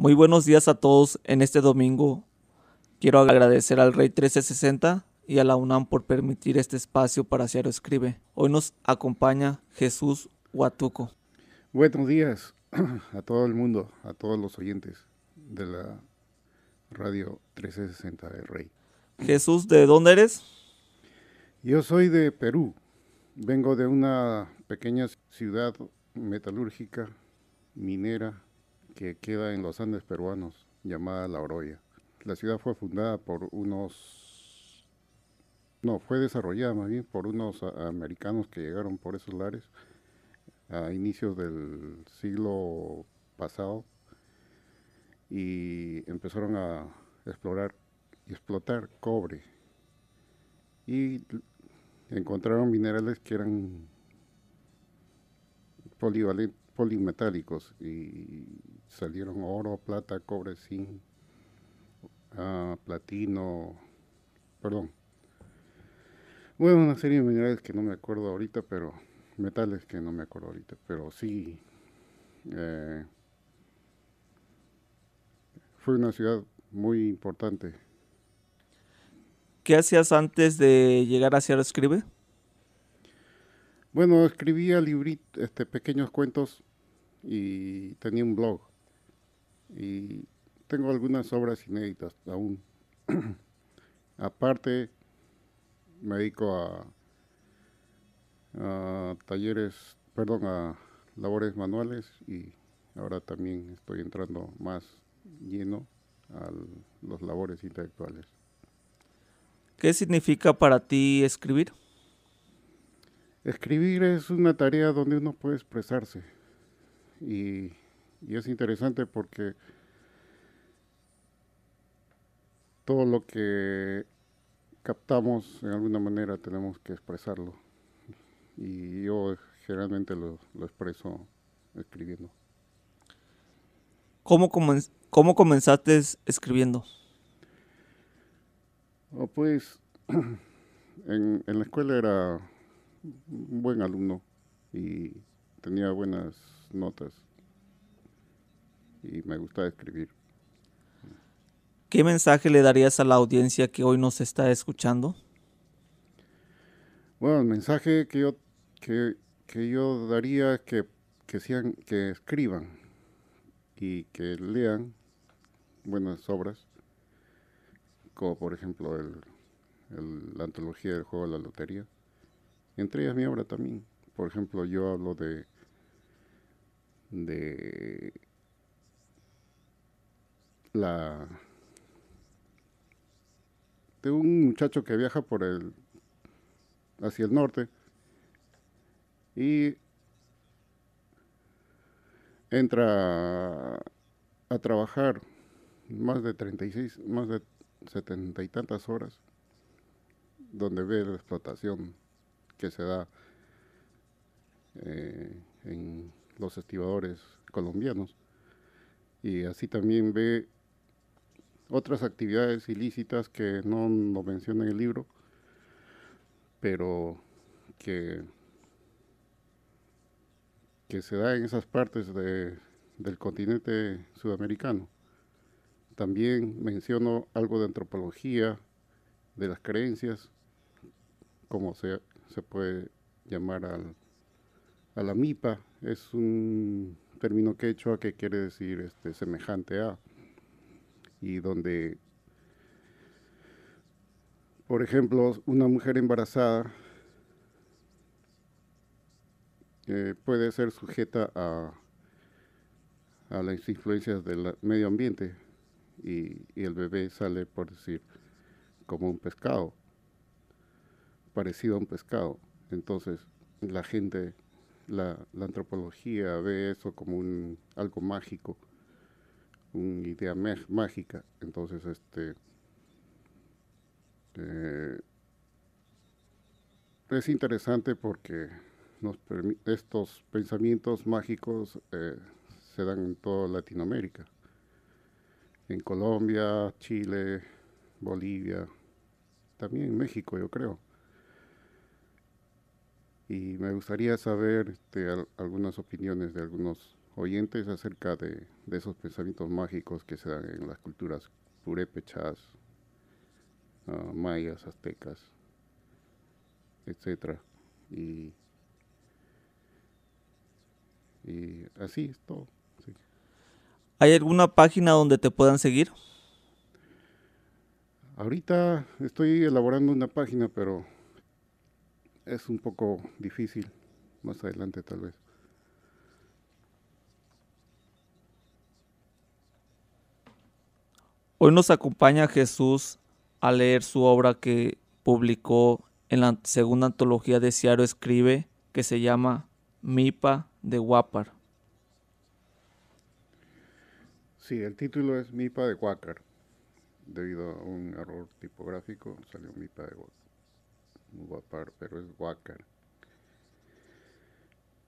Muy buenos días a todos en este domingo. Quiero agradecer al Rey 1360 y a la UNAM por permitir este espacio para Ciaro Escribe. Hoy nos acompaña Jesús Huatuco. Buenos días a todo el mundo, a todos los oyentes de la radio 1360 del Rey. Jesús, ¿de dónde eres? Yo soy de Perú. Vengo de una pequeña ciudad metalúrgica, minera, que queda en los Andes peruanos, llamada La Oroya. La ciudad fue fundada por unos, no, fue desarrollada más bien por unos americanos que llegaron por esos lares a inicios del siglo pasado y empezaron a explorar y explotar cobre y encontraron minerales que eran polimetálicos y salieron oro, plata, cobre, zinc, ah, platino, perdón. Bueno, una serie de minerales que no me acuerdo ahorita, pero metales que no me acuerdo ahorita, pero sí. Eh, fue una ciudad muy importante. ¿Qué hacías antes de llegar a Sierra Escribe? Bueno, escribía libritos, este, pequeños cuentos y tenía un blog. Y tengo algunas obras inéditas aún. Aparte, me dedico a, a talleres, perdón, a labores manuales y ahora también estoy entrando más lleno a los labores intelectuales. ¿Qué significa para ti escribir? Escribir es una tarea donde uno puede expresarse y, es interesante porque todo lo que captamos en alguna manera tenemos que expresarlo y yo generalmente lo, expreso escribiendo. ¿Cómo, cómo comenzaste escribiendo? Oh, pues en, en la escuela era un buen alumno y tenía buenas notas y me gusta escribir. ¿Qué mensaje le darías a la audiencia que hoy nos está escuchando? Bueno, el mensaje que yo, que, yo daría es que, que, sean, que escriban y que lean buenas obras, como por ejemplo el, la antología del juego de la lotería entre ellas mi obra también. Por ejemplo, yo hablo de, de la de un muchacho que viaja por el hacia el norte y entra a, trabajar más de 36, más de setenta y tantas horas, donde ve la explotación que se da eh, en los estibadores colombianos. Y así también ve otras actividades ilícitas que no lo menciona en el libro, pero que, que se da en esas partes de, del continente sudamericano. También menciono algo de antropología, de las creencias, como se se puede llamar al, a la MIPA, es un término quechua que quiere decir este, semejante a, y donde, por ejemplo, una mujer embarazada eh, puede ser sujeta a, a las influencias del medio ambiente y, y el bebé sale, por decir, como un pescado parecido a un pescado. Entonces, la gente, la, antropología ve eso como un, algo mágico, una idea mágica. Entonces, este, eh, es interesante porque nos estos pensamientos mágicos eh, se dan en toda Latinoamérica, en Colombia, Chile, Bolivia, también en México, yo creo y me gustaría saber este, algunas opiniones de algunos oyentes acerca de, esos pensamientos mágicos que se dan en las culturas purépechas, ah, mayas, aztecas, etc. Y, y así es todo. ¿Hay alguna página donde te puedan seguir? Ahorita estoy elaborando una página, pero es un poco difícil. Más adelante tal vez. Hoy nos acompaña Jesús a leer su obra que publicó en la segunda antología de Ciaro Escribe, que se llama Mipa de Guapar. Sí, el título es Mipa de Guácar. Debido a un error tipográfico salió Mipa de Guapar, pero es Guácar.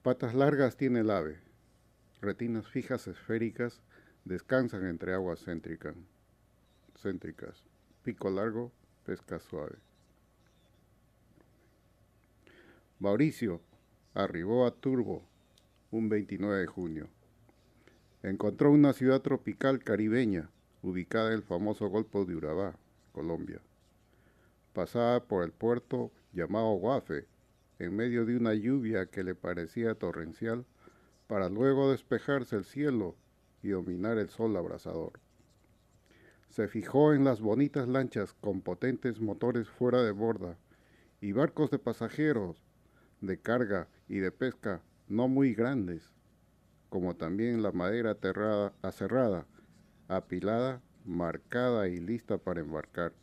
Patas largas tiene el ave. Retinas fijas esféricas descansan entre aguas céntricas. Pico largo, pesca suave. Mauricio arribó a Turbo un 29 de junio. Encontró una ciudad tropical caribeña ubicada en el famoso Golfo de Urabá, Colombia. Pasaba por el puerto llamado Guafe en medio de una lluvia que le parecía torrencial, para luego despejarse el cielo y dominar el sol abrasador. Se fijó en las bonitas lanchas con potentes motores fuera de borda y barcos de pasajeros, de carga y de pesca no muy grandes, como también la madera aserrada, apilada, marcada y lista para embarcar.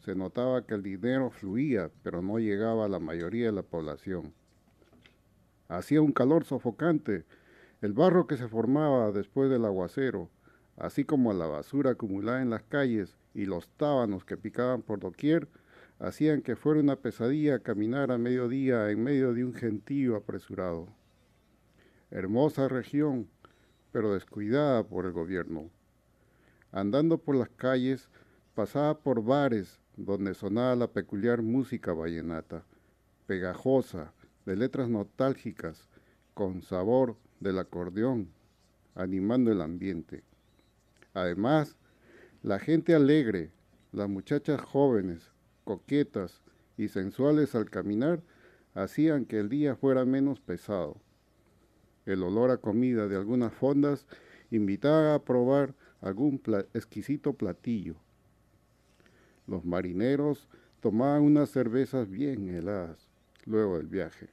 Se notaba que el dinero fluía, pero no llegaba a la mayoría de la población. Hacía un calor sofocante. El barro que se formaba después del aguacero, así como la basura acumulada en las calles y los tábanos que picaban por doquier, hacían que fuera una pesadilla caminar a mediodía en medio de un gentío apresurado. Hermosa región, pero descuidada por el gobierno. Andando por las calles, pasaba por bares donde sonaba la peculiar música vallenata, pegajosa, de letras nostálgicas, con sabor del acordeón, animando el ambiente. Además, la gente alegre, las muchachas jóvenes, coquetas y sensuales al caminar, hacían que el día fuera menos pesado. El olor a comida de algunas fondas invitaba a probar algún exquisito platillo los marineros tomaban unas cervezas bien heladas luego del viaje.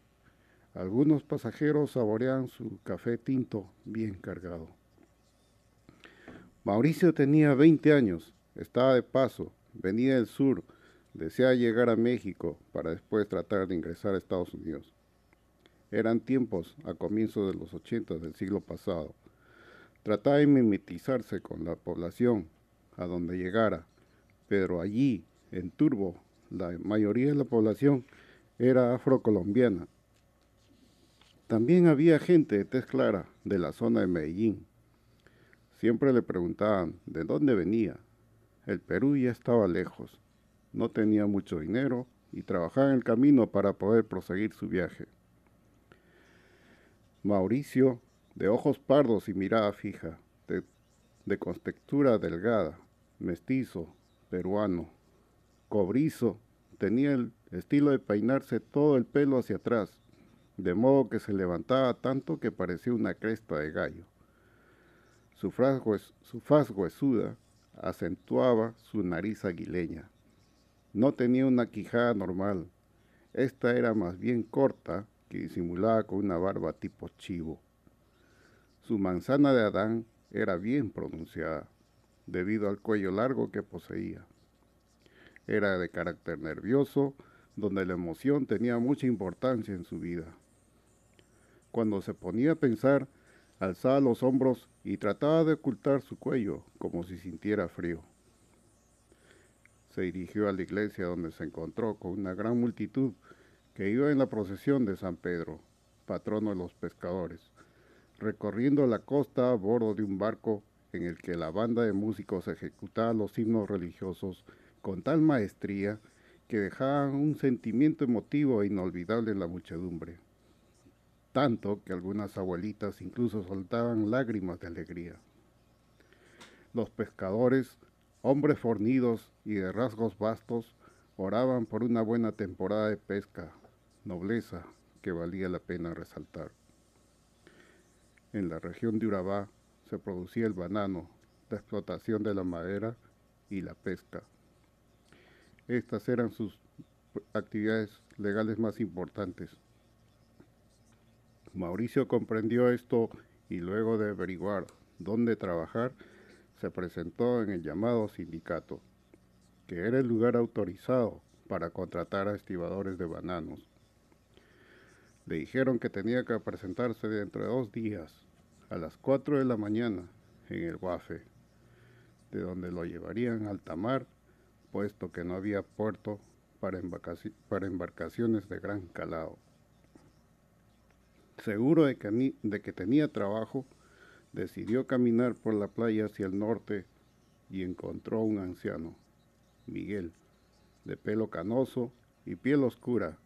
Algunos pasajeros saboreaban su café tinto bien cargado. Mauricio tenía 20 años, estaba de paso, venía del sur, deseaba llegar a México para después tratar de ingresar a Estados Unidos. Eran tiempos a comienzos de los 80 del siglo pasado. Trataba de mimetizarse con la población a donde llegara, pero allí, en Turbo, la mayoría de la población era afrocolombiana. También había gente de tez clara de la zona de Medellín. Siempre le preguntaban de dónde venía. El Perú ya estaba lejos, no tenía mucho dinero y trabajaba en el camino para poder proseguir su viaje. Mauricio, de ojos pardos y mirada fija, de, de contextura delgada, mestizo, peruano. Cobrizo tenía el estilo de peinarse todo el pelo hacia atrás, de modo que se levantaba tanto que parecía una cresta de gallo. Su faz, su faz huesuda acentuaba su nariz aguileña. No tenía una quijada normal. Esta era más bien corta que disimulaba con una barba tipo chivo. Su manzana de Adán era bien pronunciada debido al cuello largo que poseía. Era de carácter nervioso, donde la emoción tenía mucha importancia en su vida. Cuando se ponía a pensar, alzaba los hombros y trataba de ocultar su cuello como si sintiera frío. Se dirigió a la iglesia donde se encontró con una gran multitud que iba en la procesión de San Pedro, patrono de los pescadores, recorriendo la costa a bordo de un barco en el que la banda de músicos ejecutaba los himnos religiosos con tal maestría que dejaban un sentimiento emotivo e inolvidable en la muchedumbre. Tanto que algunas abuelitas incluso soltaban lágrimas de alegría. Los pescadores, hombres fornidos y de rasgos vastos, oraban por una buena temporada de pesca, nobleza que valía la pena resaltar. En la región de Urabá se producía el banano, la explotación de la madera y la pesca. Estas eran sus actividades legales más importantes. Mauricio comprendió esto y luego de averiguar dónde trabajar, se presentó en el llamado sindicato, que era el lugar autorizado para contratar a estibadores de bananos. Le dijeron que tenía que presentarse dentro de dos días, a las 4 de la mañana, en el Guafe, de donde lo llevarían al Tamar, puesto que no había puerto para, embarcaciones de gran calado. Seguro de que, tenía trabajo, decidió caminar por la playa hacia el norte y encontró un anciano, Miguel, de pelo canoso y piel oscura,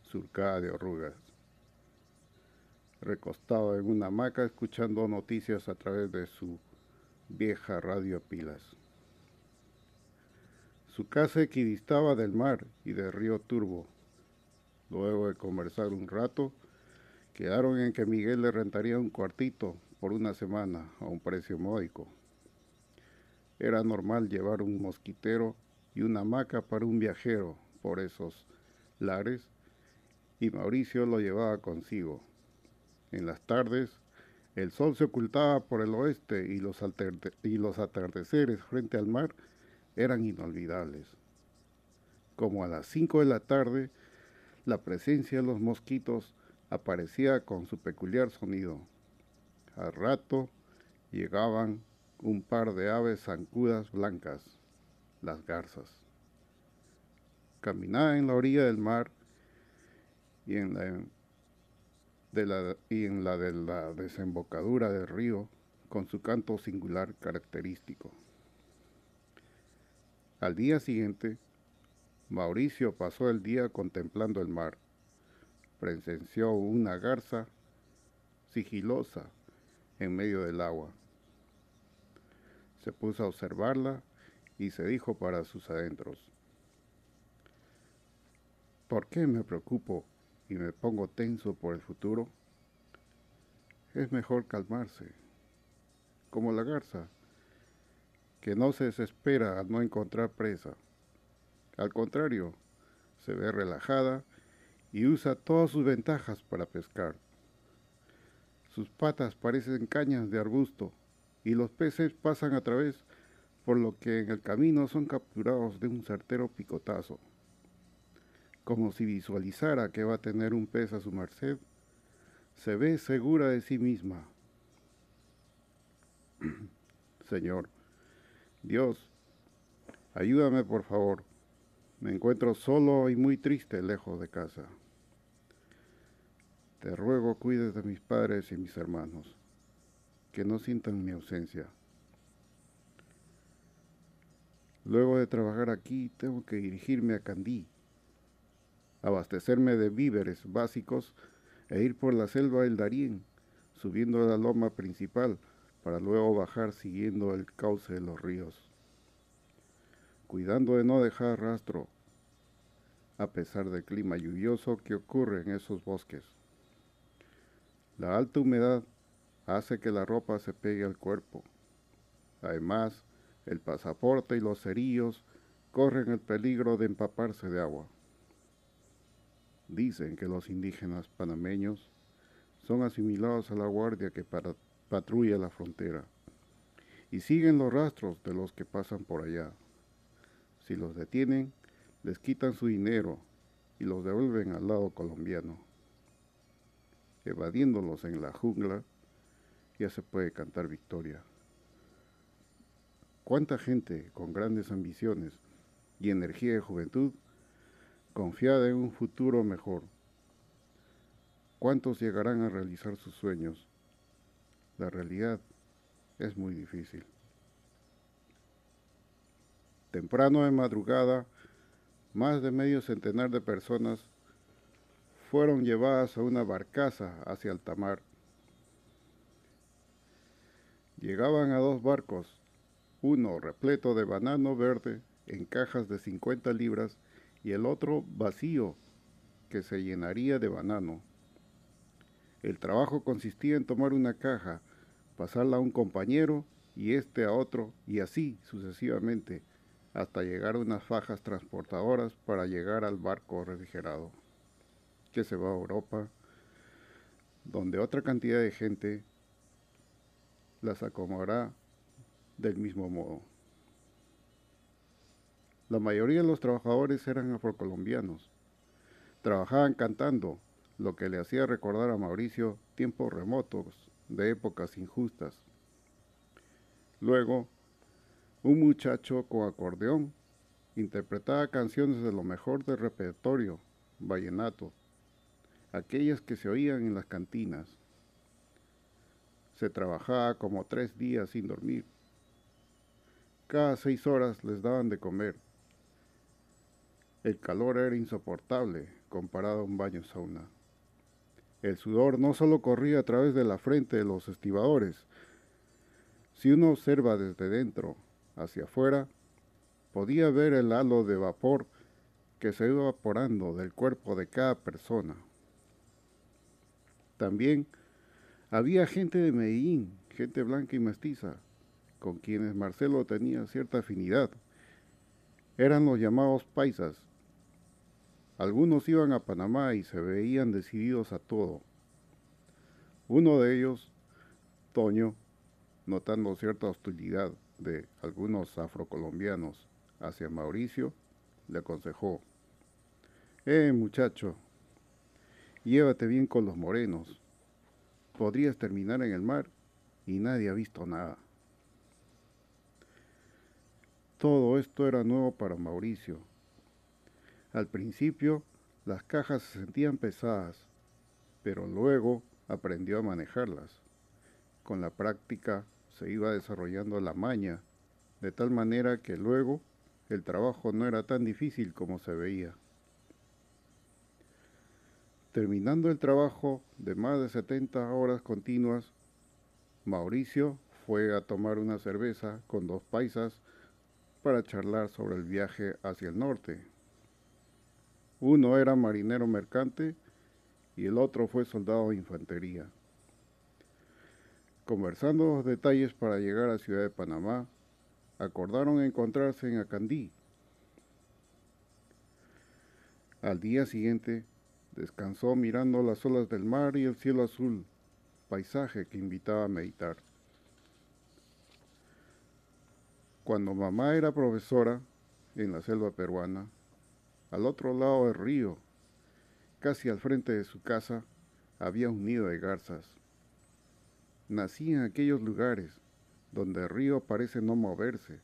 surcada de arrugas, recostado en una hamaca escuchando noticias a través de su vieja radio pilas. Su casa equidistaba del mar y del río Turbo. Luego de conversar un rato, quedaron en que Miguel le rentaría un cuartito por una semana a un precio módico. Era normal llevar un mosquitero y una hamaca para un viajero por esos lares y Mauricio lo llevaba consigo. En las tardes, el sol se ocultaba por el oeste y los, atardeceres frente al mar eran inolvidables. Como a las cinco de la tarde, la presencia de los mosquitos aparecía con su peculiar sonido. Al rato llegaban un par de aves zancudas blancas, las garzas. Caminaba en la orilla del mar y en la de la, y en la de la desembocadura del río con su canto singular característico. Al día siguiente, Mauricio pasó el día contemplando el mar. Presenció una garza sigilosa en medio del agua. Se puso a observarla y se dijo para sus adentros, ¿por qué me preocupo y me pongo tenso por el futuro? Es mejor calmarse, como la garza que no se desespera al no encontrar presa. Al contrario, se ve relajada y usa todas sus ventajas para pescar. Sus patas parecen cañas de arbusto y los peces pasan a través, por lo que en el camino son capturados de un certero picotazo. Como si visualizara que va a tener un pez a su merced, se ve segura de sí misma. Señor, Dios, ayúdame por favor. Me encuentro solo y muy triste lejos de casa. Te ruego cuides de mis padres y mis hermanos, que no sientan mi ausencia. Luego de trabajar aquí, tengo que dirigirme a Candí, abastecerme de víveres básicos e ir por la selva del Darién, subiendo a la loma principal para luego bajar siguiendo el cauce de los ríos, cuidando de no dejar rastro, a pesar del clima lluvioso que ocurre en esos bosques. La alta humedad hace que la ropa se pegue al cuerpo. Además, el pasaporte y los cerillos corren el peligro de empaparse de agua. Dicen que los indígenas panameños son asimilados a la guardia que patrulla la frontera y siguen los rastros de los que pasan por allá. Si los detienen, les quitan su dinero y los devuelven al lado colombiano. Evadiéndolos en la jungla, ya se puede cantar victoria. ¿Cuánta gente con grandes ambiciones y energía de juventud confiada en un futuro mejor? ¿Cuántos llegarán a realizar sus sueños? La realidad es muy difícil. Temprano de madrugada, más de medio centenar de personas fueron llevadas a una barcaza hacia altamar. Llegaban a dos barcos, uno repleto de banano verde en cajas de 50 libras y el otro vacío que se llenaría de banano. El trabajo consistía en tomar una caja, pasarla a un compañero y este a otro y así sucesivamente hasta llegar a unas fajas transportadoras para llegar al barco refrigerado que se va a Europa, donde otra cantidad de gente las acomodará del mismo modo. La mayoría de los trabajadores eran afrocolombianos. Trabajaban cantando, lo que le hacía recordar a Mauricio tiempos remotos de épocas injustas. Luego, un muchacho con acordeón interpretaba canciones de lo mejor del repertorio, vallenato, aquellas que se oían en las cantinas. Se trabajaba como tres días sin dormir. Cada seis horas les daban de comer. El calor era insoportable comparado a un baño sauna. El sudor no solo corría a través de la frente de los estibadores. Si uno observa desde dentro hacia afuera, podía ver el halo de vapor que se iba evaporando del cuerpo de cada persona. También había gente de Medellín, gente blanca y mestiza, con quienes Marcelo tenía cierta afinidad. Eran los llamados paisas. Algunos iban a Panamá y se veían decididos a todo. Uno de ellos, Toño, notando cierta hostilidad de algunos afrocolombianos hacia Mauricio, le aconsejó, Eh, muchacho, llévate bien con los morenos. Podrías terminar en el mar y nadie ha visto nada. Todo esto era nuevo para Mauricio. Al principio las cajas se sentían pesadas, pero luego aprendió a manejarlas. Con la práctica se iba desarrollando la maña, de tal manera que luego el trabajo no era tan difícil como se veía. Terminando el trabajo de más de 70 horas continuas, Mauricio fue a tomar una cerveza con dos paisas para charlar sobre el viaje hacia el norte. Uno era marinero mercante y el otro fue soldado de infantería. Conversando los detalles para llegar a Ciudad de Panamá, acordaron encontrarse en Acandí. Al día siguiente, Descansó mirando las olas del mar y el cielo azul, paisaje que invitaba a meditar. Cuando mamá era profesora en la selva peruana, al otro lado del río, casi al frente de su casa, había un nido de garzas. Nací en aquellos lugares donde el río parece no moverse,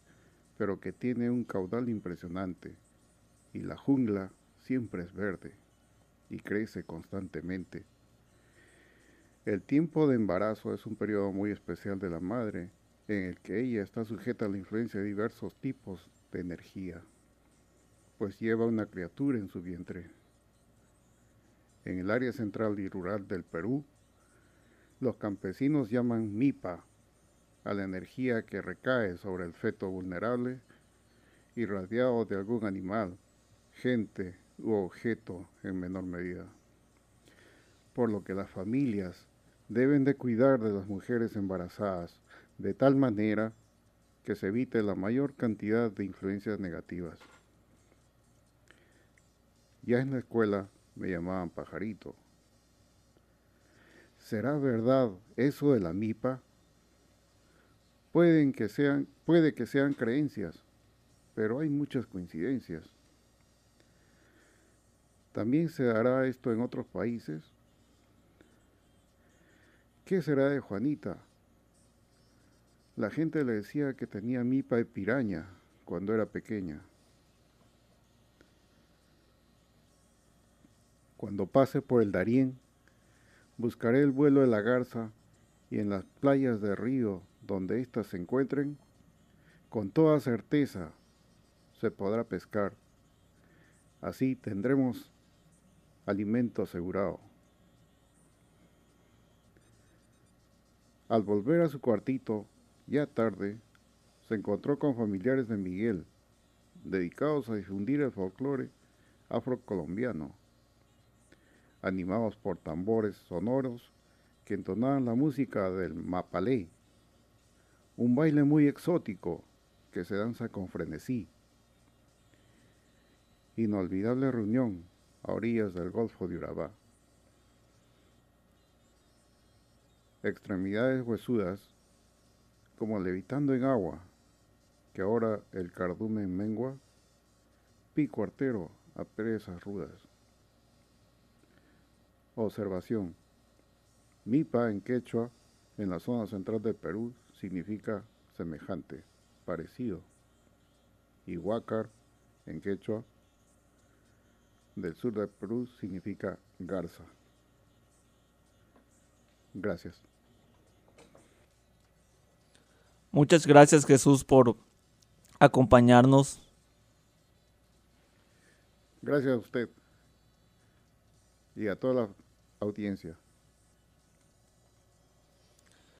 pero que tiene un caudal impresionante, y la jungla siempre es verde y crece constantemente. El tiempo de embarazo es un periodo muy especial de la madre en el que ella está sujeta a la influencia de diversos tipos de energía, pues lleva una criatura en su vientre. En el área central y rural del Perú, los campesinos llaman MIPA a la energía que recae sobre el feto vulnerable irradiado de algún animal, gente u objeto en menor medida. Por lo que las familias deben de cuidar de las mujeres embarazadas de tal manera que se evite la mayor cantidad de influencias negativas. Ya en la escuela me llamaban pajarito. ¿Será verdad eso de la MIPA? Pueden que sean, puede que sean creencias, pero hay muchas coincidencias. ¿También se dará esto en otros países? ¿Qué será de Juanita? La gente le decía que tenía mipa de piraña cuando era pequeña. Cuando pase por el Darién, buscaré el vuelo de la garza y en las playas de río donde éstas se encuentren, con toda certeza se podrá pescar. Así tendremos alimento asegurado. Al volver a su cuartito, ya tarde, se encontró con familiares de Miguel, dedicados a difundir el folclore afrocolombiano, animados por tambores sonoros que entonaban la música del mapalé, un baile muy exótico que se danza con frenesí. Inolvidable reunión a orillas del Golfo de Urabá. Extremidades huesudas, como levitando en agua, que ahora el cardumen mengua, pico artero a perezas rudas. Observación. Mipa en quechua, en la zona central del Perú, significa semejante, parecido. Y huácar en quechua, del sur del Perú, significa garza. Gracias. Muchas gracias Jesús por acompañarnos. Gracias a usted y a toda la audiencia.